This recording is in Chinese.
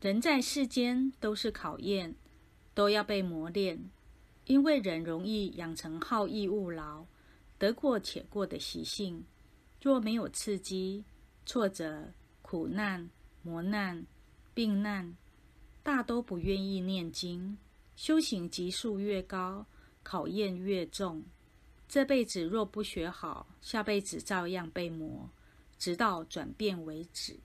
人在世间都是考验都要被磨练因为人容易养成好逸恶劳得过且过的习性。若没有刺激挫折苦难磨难病难大都不愿意念经修行级数越高考验越重。这辈子若不学好下辈子照样被磨直到转变为止。